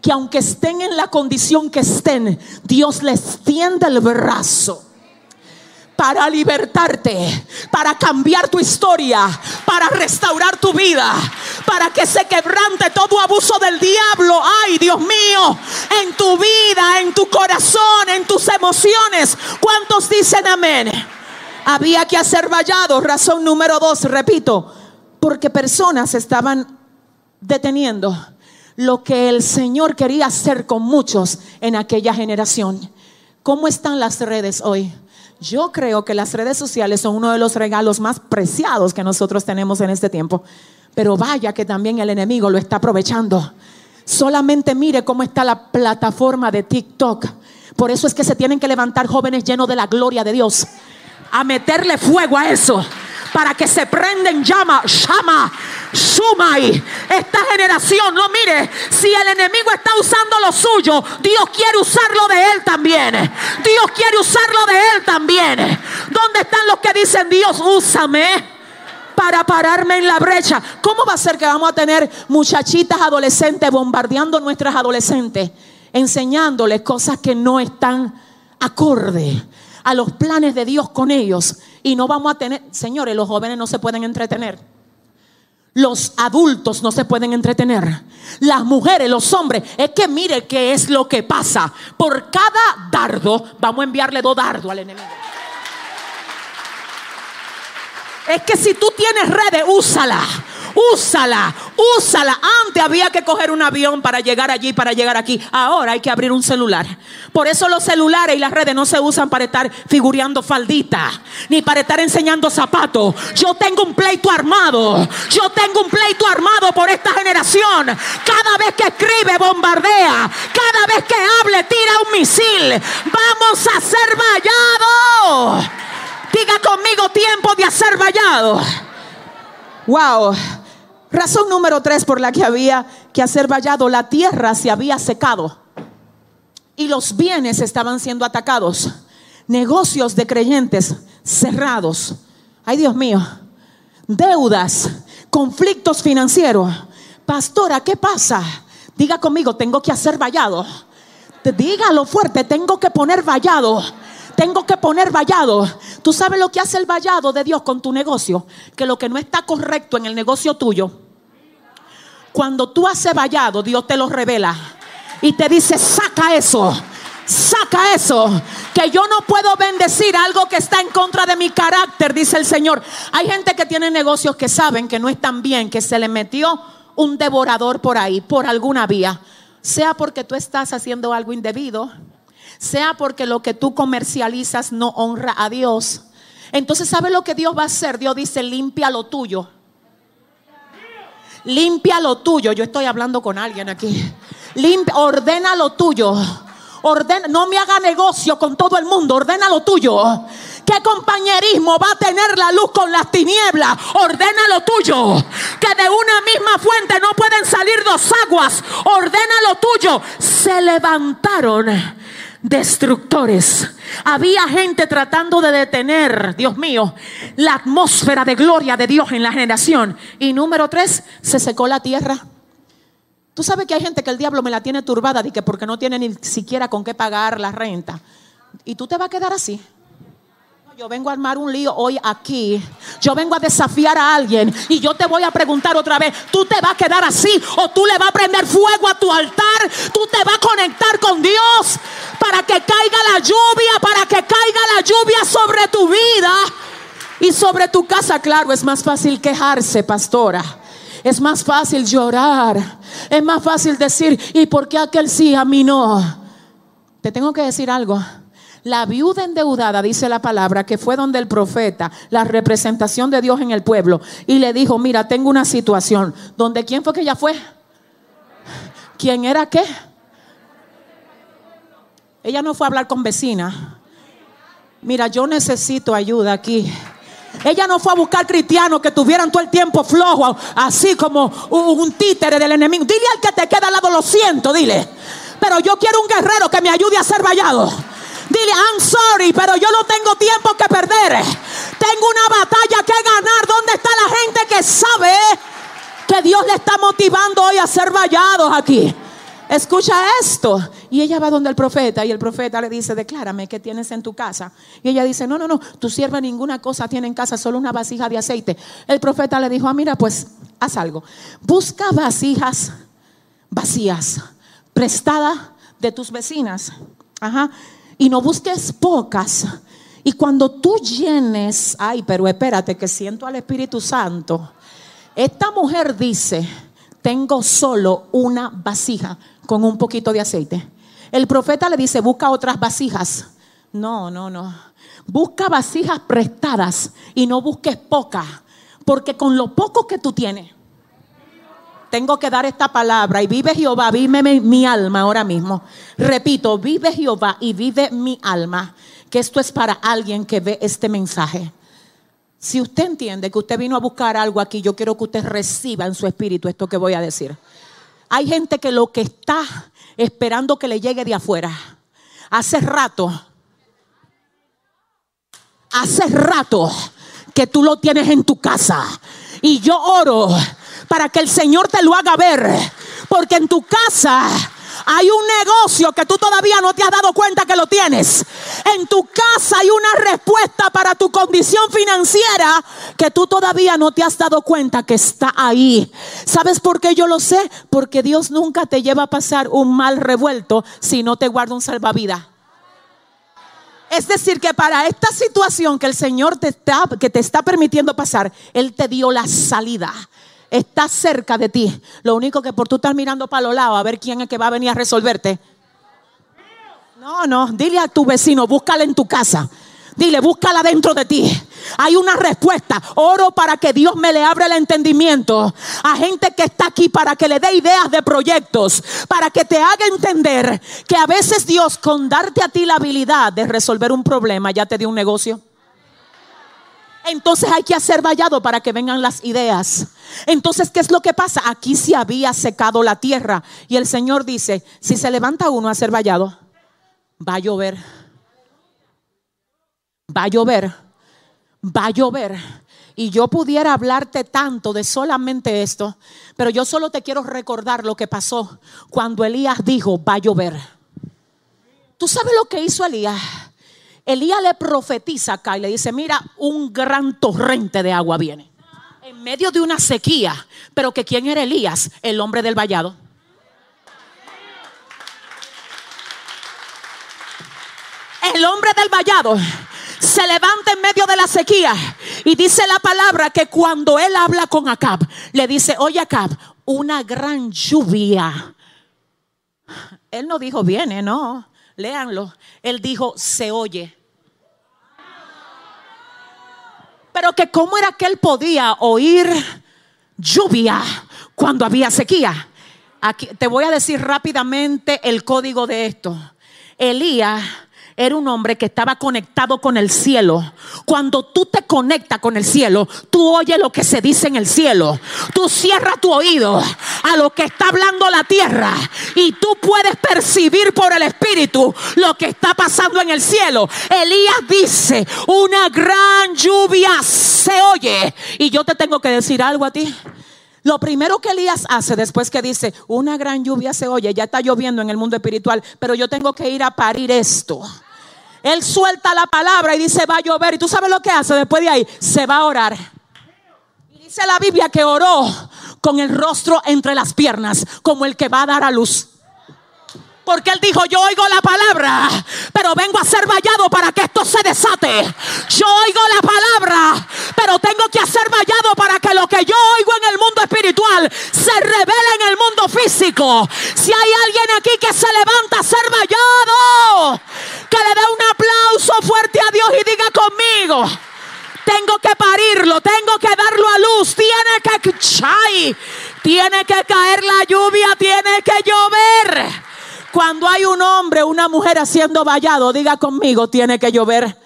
Que aunque estén en la condición que estén, Dios les tiende el brazo para libertarte, para cambiar tu historia, para restaurar tu vida, para que se quebrante todo abuso del diablo. Ay, Dios mío, en tu vida, en tu corazón, en tus emociones. ¿Cuántos dicen amén? Había que hacer vallado. Razón número dos, repito, porque personas estaban deteniendo lo que el Señor quería hacer con muchos en aquella generación. ¿Cómo están las redes hoy? Yo creo que las redes sociales son uno de los regalos más preciados que nosotros tenemos en este tiempo. Pero vaya que también el enemigo lo está aprovechando. Solamente mire cómo está la plataforma de TikTok. Por eso es que se tienen que levantar jóvenes llenos de la gloria de Dios. A meterle fuego a eso para que se prenden llama, llama, sumai. Esta generación, no mire, si el enemigo está usando lo suyo, Dios quiere usarlo de él también. Dios quiere usarlo de él también. ¿Dónde están los que dicen, Dios, úsame? para pararme en la brecha. ¿Cómo va a ser que vamos a tener muchachitas adolescentes bombardeando nuestras adolescentes, enseñándoles cosas que no están acorde a los planes de Dios con ellos y no vamos a tener, señores, los jóvenes no se pueden entretener. Los adultos no se pueden entretener. Las mujeres, los hombres. Es que mire qué es lo que pasa. Por cada dardo, vamos a enviarle dos dardos al enemigo. Es que si tú tienes redes, úsala. Úsala, úsala. Antes había que coger un avión para llegar allí, para llegar aquí. Ahora hay que abrir un celular. Por eso los celulares y las redes no se usan para estar figureando faldita, ni para estar enseñando zapatos. Yo tengo un pleito armado. Yo tengo un pleito armado por esta generación. Cada vez que escribe, bombardea. Cada vez que hable, tira un misil. Vamos a ser vallados. Diga conmigo tiempo de hacer vallado. Wow. Razón número tres por la que había que hacer vallado, la tierra se había secado y los bienes estaban siendo atacados. Negocios de creyentes cerrados. Ay Dios mío. Deudas, conflictos financieros. Pastora, ¿qué pasa? Diga conmigo, tengo que hacer vallado. Dígalo fuerte, tengo que poner vallado tengo que poner vallado. Tú sabes lo que hace el vallado de Dios con tu negocio, que lo que no está correcto en el negocio tuyo, cuando tú haces vallado, Dios te lo revela y te dice, saca eso. Saca eso, que yo no puedo bendecir algo que está en contra de mi carácter, dice el Señor. Hay gente que tiene negocios que saben que no están bien, que se le metió un devorador por ahí, por alguna vía. Sea porque tú estás haciendo algo indebido, sea porque lo que tú comercializas no honra a Dios. Entonces, ¿sabe lo que Dios va a hacer? Dios dice, limpia lo tuyo. Limpia lo tuyo. Yo estoy hablando con alguien aquí. Limpia, ordena lo tuyo. Ordena, no me haga negocio con todo el mundo. Ordena lo tuyo. ¿Qué compañerismo va a tener la luz con las tinieblas? Ordena lo tuyo. Que de una misma fuente no pueden salir dos aguas. Ordena lo tuyo. Se levantaron destructores. Había gente tratando de detener, Dios mío, la atmósfera de gloria de Dios en la generación. Y número tres, se secó la tierra. Tú sabes que hay gente que el diablo me la tiene turbada de que porque no tiene ni siquiera con qué pagar la renta. Y tú te vas a quedar así. Yo vengo a armar un lío hoy aquí. Yo vengo a desafiar a alguien y yo te voy a preguntar otra vez, ¿tú te vas a quedar así o tú le vas a prender fuego a tu altar? ¿Tú te vas a conectar con Dios para que caiga la lluvia, para que caiga la lluvia sobre tu vida y sobre tu casa? Claro, es más fácil quejarse, pastora. Es más fácil llorar. Es más fácil decir, ¿y por qué aquel sí, a mí no? Te tengo que decir algo. La viuda endeudada, dice la palabra, que fue donde el profeta, la representación de Dios en el pueblo, y le dijo, mira, tengo una situación. ¿Donde quién fue que ella fue? ¿Quién era qué? Ella no fue a hablar con vecina. Mira, yo necesito ayuda aquí. Ella no fue a buscar cristianos que tuvieran todo el tiempo flojo, así como un títere del enemigo. Dile al que te queda al lado, lo siento, dile. Pero yo quiero un guerrero que me ayude a ser vallado. Dile, I'm sorry, pero yo no tengo tiempo que perder. Tengo una batalla que ganar. ¿Dónde está la gente que sabe que Dios le está motivando hoy a ser vallados aquí? Escucha esto. Y ella va donde el profeta y el profeta le dice, declárame qué tienes en tu casa. Y ella dice, no, no, no, tu sierva ninguna cosa tiene en casa, solo una vasija de aceite. El profeta le dijo, ah, mira, pues haz algo. Busca vasijas vacías, prestadas de tus vecinas. Ajá y no busques pocas. Y cuando tú llenes, ay, pero espérate que siento al Espíritu Santo. Esta mujer dice, tengo solo una vasija con un poquito de aceite. El profeta le dice, busca otras vasijas. No, no, no. Busca vasijas prestadas y no busques pocas. Porque con lo poco que tú tienes, tengo que dar esta palabra y vive Jehová, vive mi, alma ahora mismo. Repito, vive Jehová y vive mi alma, que esto es para alguien que ve este mensaje. Si usted entiende que usted vino a buscar algo aquí, yo quiero que usted reciba en su espíritu esto que voy a decir. Hay gente que lo que está esperando que le llegue de afuera, hace rato, hace rato que tú lo tienes en tu casa. Y yo oro para que el Señor te lo haga ver. Porque en tu casa hay un negocio que tú todavía no te has dado cuenta que lo tienes. En tu casa hay una respuesta para tu condición financiera que tú todavía no te has dado cuenta que está ahí. ¿Sabes por qué yo lo sé? Porque Dios nunca te lleva a pasar un mal revuelto si no te guarda un salvavidas. Es decir, que para esta situación que el Señor te está, que te está permitiendo pasar, Él te dio la salida está cerca de ti. Lo único que por tú estar mirando para los lados a ver quién es que va a venir a resolverte. No, no, dile a tu vecino, búscala en tu casa. Dile, búscala dentro de ti. Hay una respuesta. Oro para que Dios me le abra el entendimiento a gente que está aquí para que le dé ideas de proyectos, para que te haga entender que a veces Dios con darte a ti la habilidad de resolver un problema ya te dio un negocio. Entonces hay que hacer vallado para que vengan las ideas. Entonces, ¿qué es lo que pasa? Aquí se había secado la tierra. Y el Señor dice, si se levanta uno a hacer vallado, va a llover. Va a llover. Va a llover. Y yo pudiera hablarte tanto de solamente esto, pero yo solo te quiero recordar lo que pasó cuando Elías dijo, va a llover. ¿Tú sabes lo que hizo Elías? Elías le profetiza acá y le dice, mira, un gran torrente de agua viene. En medio de una sequía. Pero que quién era Elías, el hombre del vallado. El hombre del vallado se levanta en medio de la sequía y dice la palabra que cuando él habla con Acab, le dice, oye Acab, una gran lluvia. Él no dijo viene, no, léanlo. Él dijo se oye. Pero que cómo era que él podía oír lluvia cuando había sequía. Aquí te voy a decir rápidamente el código de esto. Elías era un hombre que estaba conectado con el cielo. Cuando tú te conectas con el cielo, tú oyes lo que se dice en el cielo. Tú cierras tu oído a lo que está hablando la tierra y tú puedes percibir por el Espíritu lo que está pasando en el cielo. Elías dice, una gran lluvia se oye. Y yo te tengo que decir algo a ti. Lo primero que Elías hace después que dice, una gran lluvia se oye, ya está lloviendo en el mundo espiritual, pero yo tengo que ir a parir esto. Él suelta la palabra y dice, va a llover. Y tú sabes lo que hace después de ahí, se va a orar. Y dice la Biblia que oró con el rostro entre las piernas, como el que va a dar a luz. Porque él dijo, yo oigo la palabra, pero vengo a ser vallado para que esto se desate. Yo oigo la palabra, pero tengo que hacer vallado para que lo que yo oigo en el mundo espiritual se revele en el mundo físico. Si hay alguien aquí que se levanta a ser vallado, que le dé un aplauso fuerte a Dios y diga conmigo. Tengo que parirlo, tengo que darlo a luz, tiene que tiene que caer la lluvia, tiene que llover. Cuando hay un hombre, una mujer haciendo vallado, diga conmigo, tiene que llover.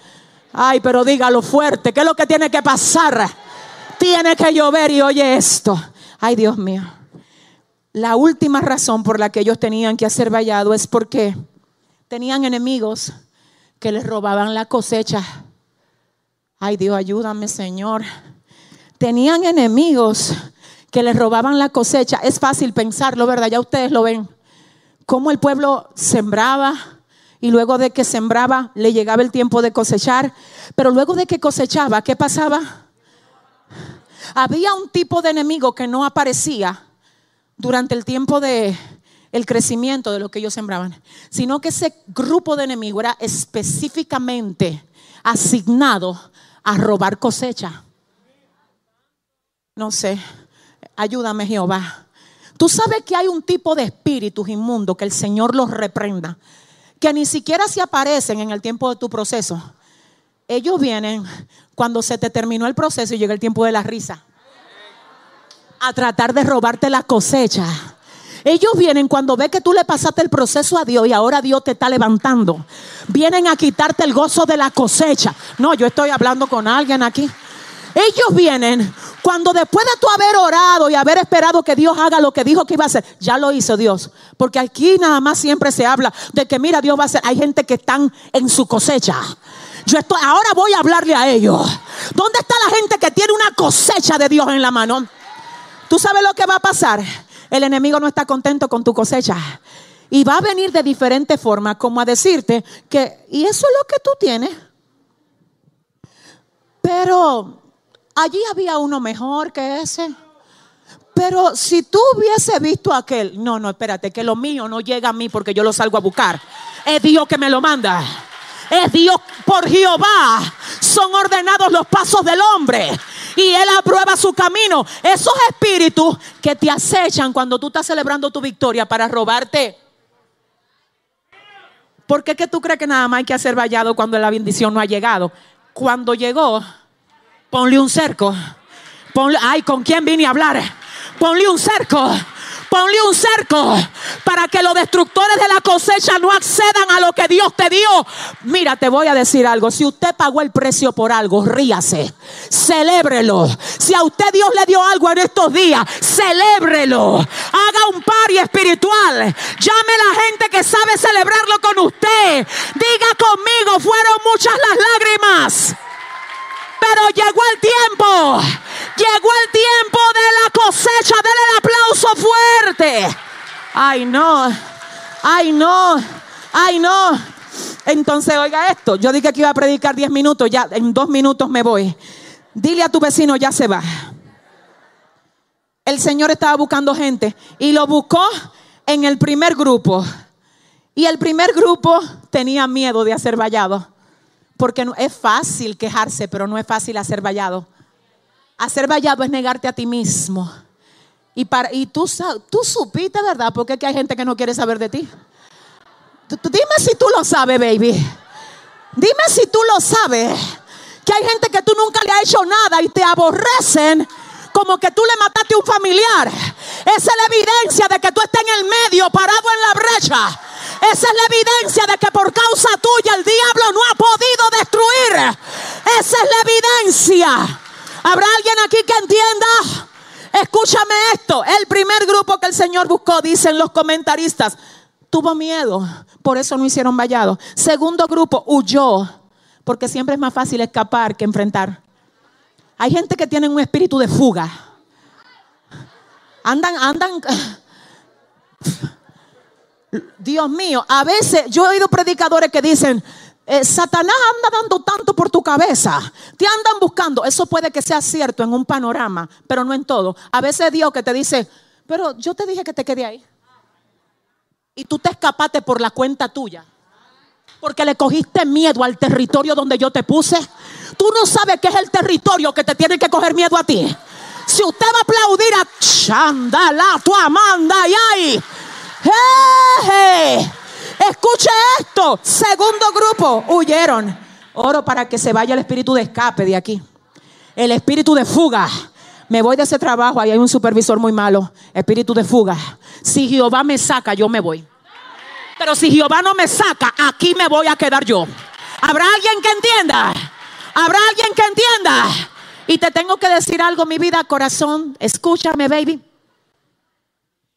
Ay, pero dígalo fuerte, ¿qué es lo que tiene que pasar? Tiene que llover y oye esto. Ay, Dios mío. La última razón por la que ellos tenían que hacer vallado es porque tenían enemigos que les robaban la cosecha. Ay, Dios, ayúdame, Señor. Tenían enemigos que les robaban la cosecha. Es fácil pensarlo, ¿verdad? Ya ustedes lo ven cómo el pueblo sembraba y luego de que sembraba le llegaba el tiempo de cosechar, pero luego de que cosechaba, ¿qué pasaba? Había un tipo de enemigo que no aparecía durante el tiempo de el crecimiento de lo que ellos sembraban, sino que ese grupo de enemigos era específicamente asignado a robar cosecha. No sé, ayúdame Jehová. Tú sabes que hay un tipo de espíritus inmundos que el Señor los reprenda, que ni siquiera se aparecen en el tiempo de tu proceso. Ellos vienen cuando se te terminó el proceso y llega el tiempo de la risa. A tratar de robarte la cosecha. Ellos vienen cuando ve que tú le pasaste el proceso a Dios y ahora Dios te está levantando. Vienen a quitarte el gozo de la cosecha. No, yo estoy hablando con alguien aquí. Ellos vienen cuando después de tú haber orado y haber esperado que Dios haga lo que dijo que iba a hacer, ya lo hizo Dios. Porque aquí nada más siempre se habla de que mira, Dios va a hacer. Hay gente que están en su cosecha. Yo estoy, ahora voy a hablarle a ellos. ¿Dónde está la gente que tiene una cosecha de Dios en la mano? ¿Tú sabes lo que va a pasar? El enemigo no está contento con tu cosecha. Y va a venir de diferente forma, como a decirte que, y eso es lo que tú tienes. Pero Allí había uno mejor que ese. Pero si tú hubiese visto aquel, no, no, espérate, que lo mío no llega a mí porque yo lo salgo a buscar. Es Dios que me lo manda. Es Dios por Jehová. Son ordenados los pasos del hombre. Y Él aprueba su camino. Esos espíritus que te acechan cuando tú estás celebrando tu victoria para robarte. ¿Por qué que tú crees que nada más hay que hacer vallado cuando la bendición no ha llegado? Cuando llegó, Ponle un cerco. Ponle, ay, ¿con quién vine a hablar? Ponle un cerco. Ponle un cerco para que los destructores de la cosecha no accedan a lo que Dios te dio. Mira, te voy a decir algo. Si usted pagó el precio por algo, ríase. Celébrelo. Si a usted Dios le dio algo en estos días, celébrelo. Haga un pari espiritual. Llame a la gente que sabe celebrarlo con usted. Diga conmigo, fueron muchas las lágrimas. Pero llegó el tiempo. Llegó el tiempo de la cosecha. Denle el aplauso fuerte. Ay, no. Ay, no. Ay, no. Entonces, oiga esto. Yo dije que iba a predicar 10 minutos. Ya en dos minutos me voy. Dile a tu vecino, ya se va. El Señor estaba buscando gente y lo buscó en el primer grupo. Y el primer grupo tenía miedo de hacer vallado. Porque es fácil quejarse, pero no es fácil hacer vallado. Hacer vallado es negarte a ti mismo. Y, tú, supiste, ¿verdad? Porque hay gente que no quiere saber de ti. dime si tú lo sabes, baby. Dime si tú lo sabes. Que hay gente que tú nunca le has hecho nada y te aborrecen como que tú le mataste a un familiar. Esa es la evidencia de que tú estás en el medio, parado en la brecha. Esa es la evidencia de que por causa tuya el diablo no ha podido destruir. Esa es la evidencia. ¿Habrá alguien aquí que entienda? Escúchame esto. El primer grupo que el Señor buscó, dicen los comentaristas, tuvo miedo, por eso no hicieron vallado. Segundo grupo, huyó, porque siempre es más fácil escapar que enfrentar. Hay gente que tiene un espíritu de fuga. Andan, andan. Dios mío, a veces yo he oído predicadores que dicen, eh, Satanás anda dando tanto por tu cabeza, te andan buscando. Eso puede que sea cierto en un panorama, pero no en todo. A veces Dios que te dice, pero yo te dije que te quede ahí. Y tú te escapaste por la cuenta tuya. Porque le cogiste miedo al territorio donde yo te puse. Tú no sabes qué es el territorio que te tiene que coger miedo a ti. Si usted va a aplaudir a Chandala, tu Amanda y ahí. ¡Hey! Escuche esto. Segundo grupo, huyeron. Oro para que se vaya el espíritu de escape de aquí. El espíritu de fuga. Me voy de ese trabajo, ahí hay un supervisor muy malo. Espíritu de fuga. Si Jehová me saca, yo me voy. Pero si Jehová no me saca, aquí me voy a quedar yo. ¿Habrá alguien que entienda? ¿Habrá alguien que entienda? Y te tengo que decir algo, mi vida, corazón. Escúchame, baby.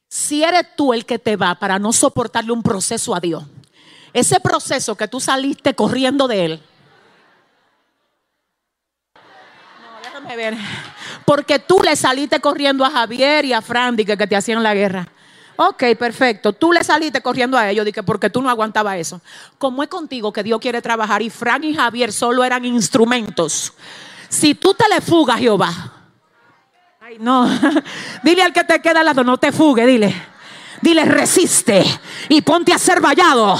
Si eres tú el que te va para no soportarle un proceso a Dios, ese proceso que tú saliste corriendo de él. No, déjame ver. Porque tú le saliste corriendo a Javier y a Frandy que, que te hacían la guerra. Ok, perfecto. Tú le saliste corriendo a ellos dije, porque tú no aguantabas eso. Como es contigo que Dios quiere trabajar y Frank y Javier solo eran instrumentos. Si tú te le fugas, Jehová, no. Dile al que te queda al lado, no te fugue, dile. Dile, resiste y ponte a ser vallado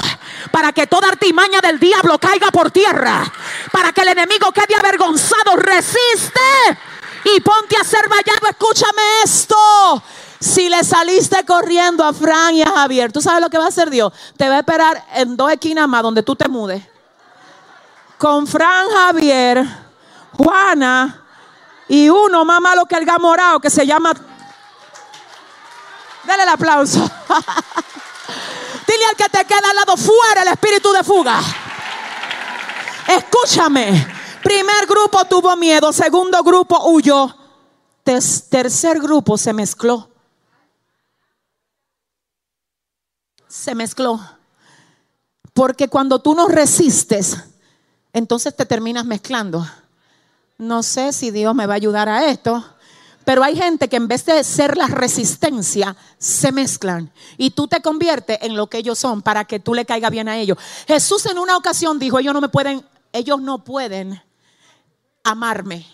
para que toda artimaña del diablo caiga por tierra. Para que el enemigo quede avergonzado. Resiste y ponte a ser vallado. Escúchame esto. Si le saliste corriendo a Fran y a Javier, ¿tú sabes lo que va a hacer Dios? Te va a esperar en dos esquinas más donde tú te mudes. Con Fran, Javier, Juana y uno más malo que el gamorao que se llama. Dale el aplauso. Dile al que te queda al lado fuera el espíritu de fuga. Escúchame. Primer grupo tuvo miedo, segundo grupo huyó, tercer grupo se mezcló. Se mezcló. Porque cuando tú no resistes, entonces te terminas mezclando. No sé si Dios me va a ayudar a esto. Pero hay gente que en vez de ser la resistencia, se mezclan. Y tú te conviertes en lo que ellos son para que tú le caiga bien a ellos. Jesús en una ocasión dijo, ellos no me pueden, ellos no pueden amarme.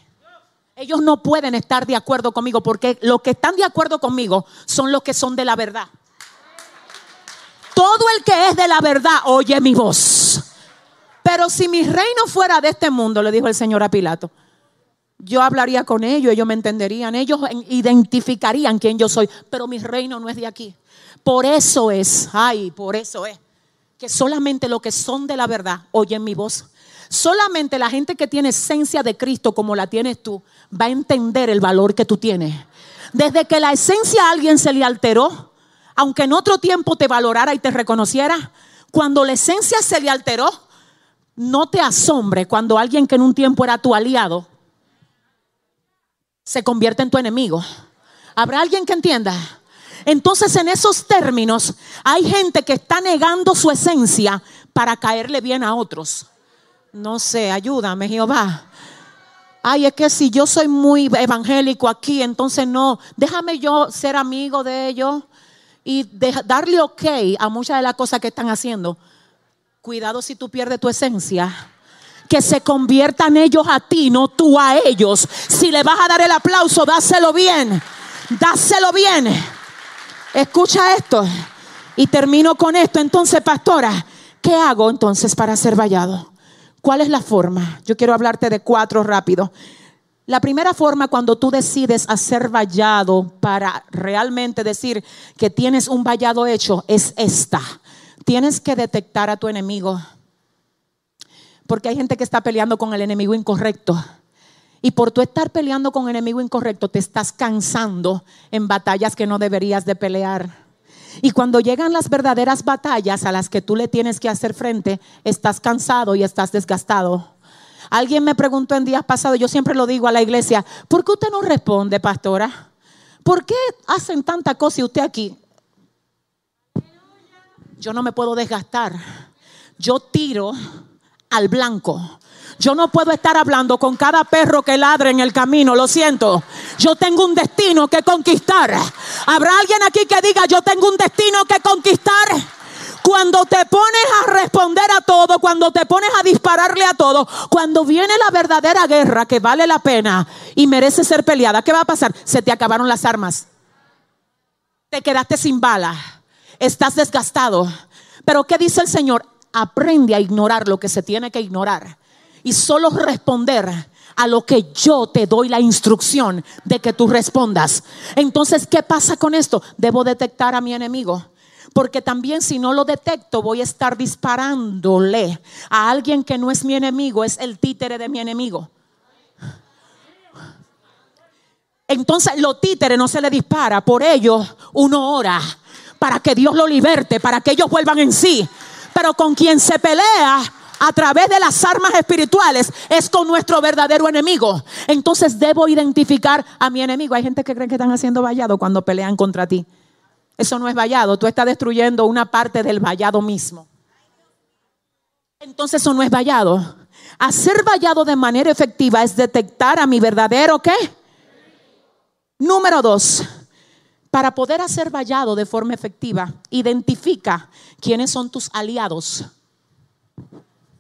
Ellos no pueden estar de acuerdo conmigo porque los que están de acuerdo conmigo son los que son de la verdad. Todo el que es de la verdad oye mi voz. Pero si mi reino fuera de este mundo, le dijo el Señor a Pilato, yo hablaría con ellos, ellos me entenderían, ellos identificarían quién yo soy, pero mi reino no es de aquí. Por eso es, ay, por eso es, que solamente los que son de la verdad oyen mi voz. Solamente la gente que tiene esencia de Cristo como la tienes tú va a entender el valor que tú tienes. Desde que la esencia a alguien se le alteró, aunque en otro tiempo te valorara y te reconociera, cuando la esencia se le alteró, no te asombre cuando alguien que en un tiempo era tu aliado se convierte en tu enemigo. ¿Habrá alguien que entienda? Entonces en esos términos hay gente que está negando su esencia para caerle bien a otros. No sé, ayúdame Jehová. Ay, es que si yo soy muy evangélico aquí, entonces no, déjame yo ser amigo de ellos y darle ok a muchas de las cosas que están haciendo. Cuidado si tú pierdes tu esencia que se conviertan ellos a ti, no tú a ellos. Si le vas a dar el aplauso, dáselo bien. Dáselo bien. Escucha esto. Y termino con esto. Entonces, pastora, ¿qué hago entonces para ser vallado? ¿Cuál es la forma? Yo quiero hablarte de cuatro rápido. La primera forma cuando tú decides hacer vallado para realmente decir que tienes un vallado hecho es esta. Tienes que detectar a tu enemigo. Porque hay gente que está peleando con el enemigo incorrecto. Y por tú estar peleando con el enemigo incorrecto, te estás cansando en batallas que no deberías de pelear. Y cuando llegan las verdaderas batallas a las que tú le tienes que hacer frente, estás cansado y estás desgastado. Alguien me preguntó en días pasados, yo siempre lo digo a la iglesia, ¿por qué usted no responde, pastora? ¿Por qué hacen tanta cosa y usted aquí? Yo no me puedo desgastar. Yo tiro al blanco. Yo no puedo estar hablando con cada perro que ladre en el camino, lo siento. Yo tengo un destino que conquistar. ¿Habrá alguien aquí que diga, yo tengo un destino que conquistar? Cuando te pones a responder a todo, cuando te pones a dispararle a todo, cuando viene la verdadera guerra que vale la pena y merece ser peleada, ¿qué va a pasar? Se te acabaron las armas. Te quedaste sin bala. Estás desgastado. Pero ¿qué dice el Señor? Aprende a ignorar lo que se tiene que ignorar y solo responder a lo que yo te doy la instrucción de que tú respondas. Entonces, ¿qué pasa con esto? Debo detectar a mi enemigo. Porque también si no lo detecto voy a estar disparándole a alguien que no es mi enemigo, es el títere de mi enemigo. Entonces los títeres no se le dispara, por ello uno ora para que Dios lo liberte, para que ellos vuelvan en sí. Pero con quien se pelea a través de las armas espirituales es con nuestro verdadero enemigo. Entonces debo identificar a mi enemigo. Hay gente que cree que están haciendo vallado cuando pelean contra ti. Eso no es vallado. Tú estás destruyendo una parte del vallado mismo. Entonces eso no es vallado. Hacer vallado de manera efectiva es detectar a mi verdadero qué. Número dos, para poder hacer vallado de forma efectiva, identifica quiénes son tus aliados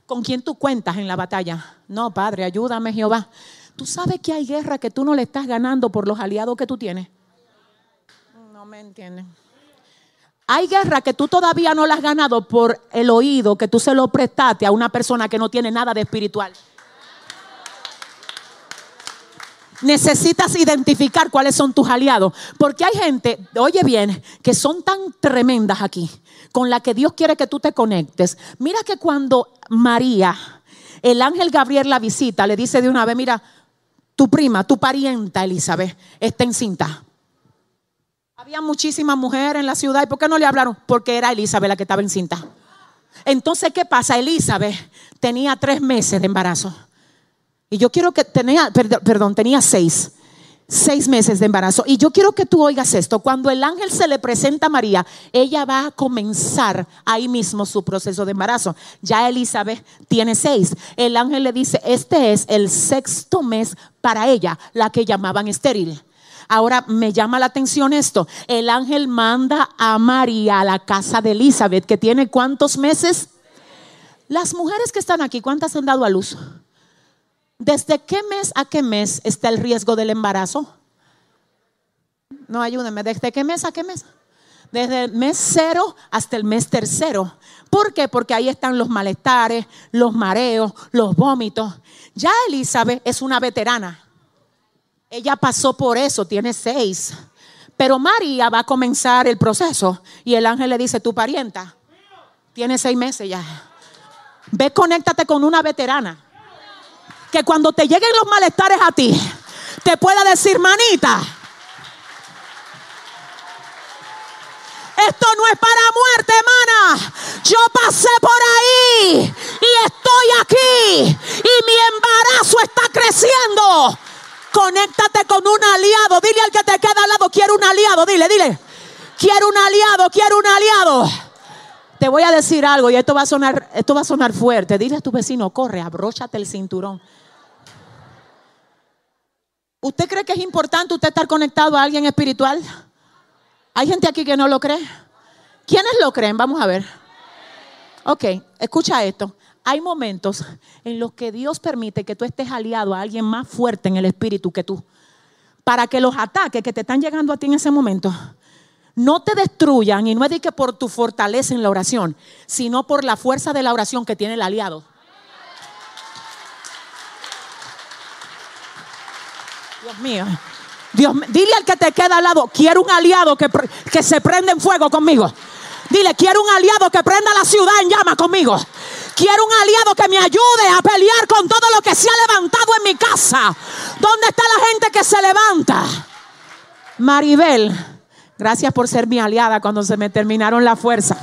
con quién tú cuentas en la batalla. No, Padre, ayúdame Jehová. Tú sabes que hay guerra que tú no le estás ganando por los aliados que tú tienes. No me entienden. Hay guerra que tú todavía no la has ganado por el oído que tú se lo prestaste a una persona que no tiene nada de espiritual. Necesitas identificar cuáles son tus aliados. Porque hay gente, oye bien, que son tan tremendas aquí con la que Dios quiere que tú te conectes. Mira que cuando María, el ángel Gabriel la visita, le dice de una vez, mira, tu prima, tu parienta Elizabeth está encinta. Había muchísimas mujeres en la ciudad. ¿Y por qué no le hablaron? Porque era Elizabeth la que estaba encinta. Entonces, ¿qué pasa? Elizabeth tenía tres meses de embarazo. Y yo quiero que tenía, perdón, tenía seis seis meses de embarazo. Y yo quiero que tú oigas esto. Cuando el ángel se le presenta a María, ella va a comenzar ahí mismo su proceso de embarazo. Ya Elizabeth tiene seis. El ángel le dice, este es el sexto mes para ella, la que llamaban estéril. Ahora me llama la atención esto. El ángel manda a María a la casa de Elizabeth, que tiene cuántos meses. Las mujeres que están aquí, ¿cuántas han dado a luz? ¿Desde qué mes a qué mes está el riesgo del embarazo? No, ayúdenme. ¿Desde qué mes a qué mes? Desde el mes cero hasta el mes tercero. ¿Por qué? Porque ahí están los malestares, los mareos, los vómitos. Ya Elizabeth es una veterana. Ella pasó por eso, tiene seis. Pero María va a comenzar el proceso y el ángel le dice, tu parienta, tiene seis meses ya. Ve, conéctate con una veterana que cuando te lleguen los malestares a ti, te pueda decir, manita, esto no es para muerte, hermana. Yo pasé por ahí y estoy aquí y mi embarazo está creciendo. Conéctate con un aliado. Dile al que te queda al lado, quiero un aliado. Dile, dile. Quiero un aliado, quiero un aliado. Te voy a decir algo y esto va a sonar, esto va a sonar fuerte. Dile a tu vecino, corre, abróchate el cinturón. ¿Usted cree que es importante usted estar conectado a alguien espiritual? ¿Hay gente aquí que no lo cree? ¿Quiénes lo creen? Vamos a ver. Ok, escucha esto. Hay momentos en los que Dios permite que tú estés aliado a alguien más fuerte en el espíritu que tú. Para que los ataques que te están llegando a ti en ese momento no te destruyan y no es de que por tu fortaleza en la oración, sino por la fuerza de la oración que tiene el aliado. Dios mío. Dios, dile al que te queda al lado, quiero un aliado que, que se prenda en fuego conmigo. Dile, quiero un aliado que prenda la ciudad en llama conmigo. Quiero un aliado que me ayude a pelear con todo lo que se ha levantado en mi casa. ¿Dónde está la gente que se levanta? Maribel, gracias por ser mi aliada cuando se me terminaron la fuerza.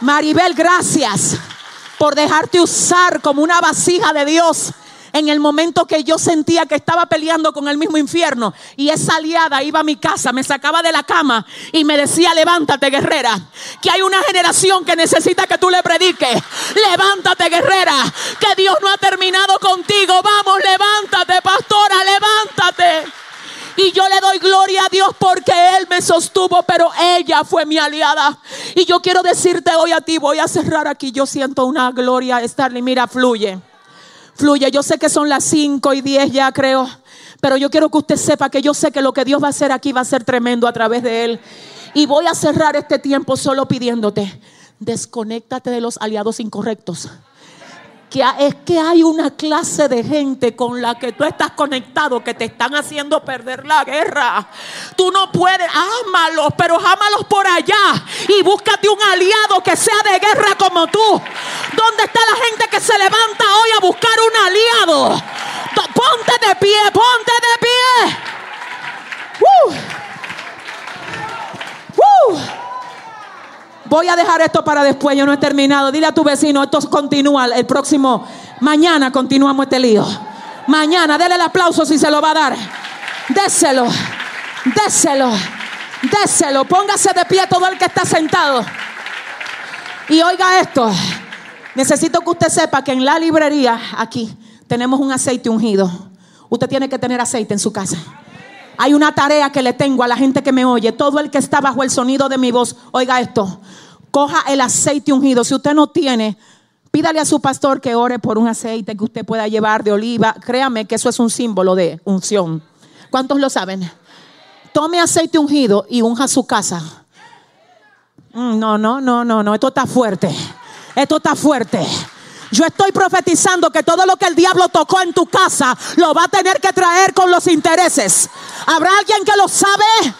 Maribel, gracias por dejarte usar como una vasija de Dios en el momento que yo sentía que estaba peleando con el mismo infierno y esa aliada iba a mi casa, me sacaba de la cama y me decía, levántate guerrera, que hay una generación que necesita que tú le prediques, levántate guerrera, que Dios no ha terminado contigo, vamos, levántate pastora, levántate. Y yo le doy gloria a Dios porque Él me sostuvo, pero ella fue mi aliada. Y yo quiero decirte hoy a ti, voy a cerrar aquí, yo siento una gloria, Starly, mira, fluye fluye. Yo sé que son las 5 y 10 ya creo, pero yo quiero que usted sepa que yo sé que lo que Dios va a hacer aquí va a ser tremendo a través de Él. Y voy a cerrar este tiempo solo pidiéndote, desconéctate de los aliados incorrectos es que hay una clase de gente con la que tú estás conectado que te están haciendo perder la guerra. Tú no puedes, ámalos, pero ámalos por allá y búscate un aliado que sea de guerra como tú. ¿Dónde está la gente que se levanta hoy a buscar un aliado? Ponte de pie, ponte de pie. Voy a dejar esto para después, yo no he terminado. Dile a tu vecino, esto continúa el próximo. Mañana continuamos este lío. Mañana, dele el aplauso si se lo va a dar. Déselo, déselo, déselo. Póngase de pie todo el que está sentado. Y oiga esto. Necesito que usted sepa que en la librería, aquí, tenemos un aceite ungido. Usted tiene que tener aceite en su casa. Hay una tarea que le tengo a la gente que me oye. Todo el que está bajo el sonido de mi voz, oiga esto. Coja el aceite ungido. Si usted no tiene, pídale a su pastor que ore por un aceite que usted pueda llevar de oliva. Créame que eso es un símbolo de unción. ¿Cuántos lo saben? Tome aceite ungido y unja su casa. Mm, no, no, no, no, no. Esto está fuerte. Esto está fuerte. Yo estoy profetizando que todo lo que el diablo tocó en tu casa lo va a tener que traer con los intereses. ¿Habrá alguien que lo sabe?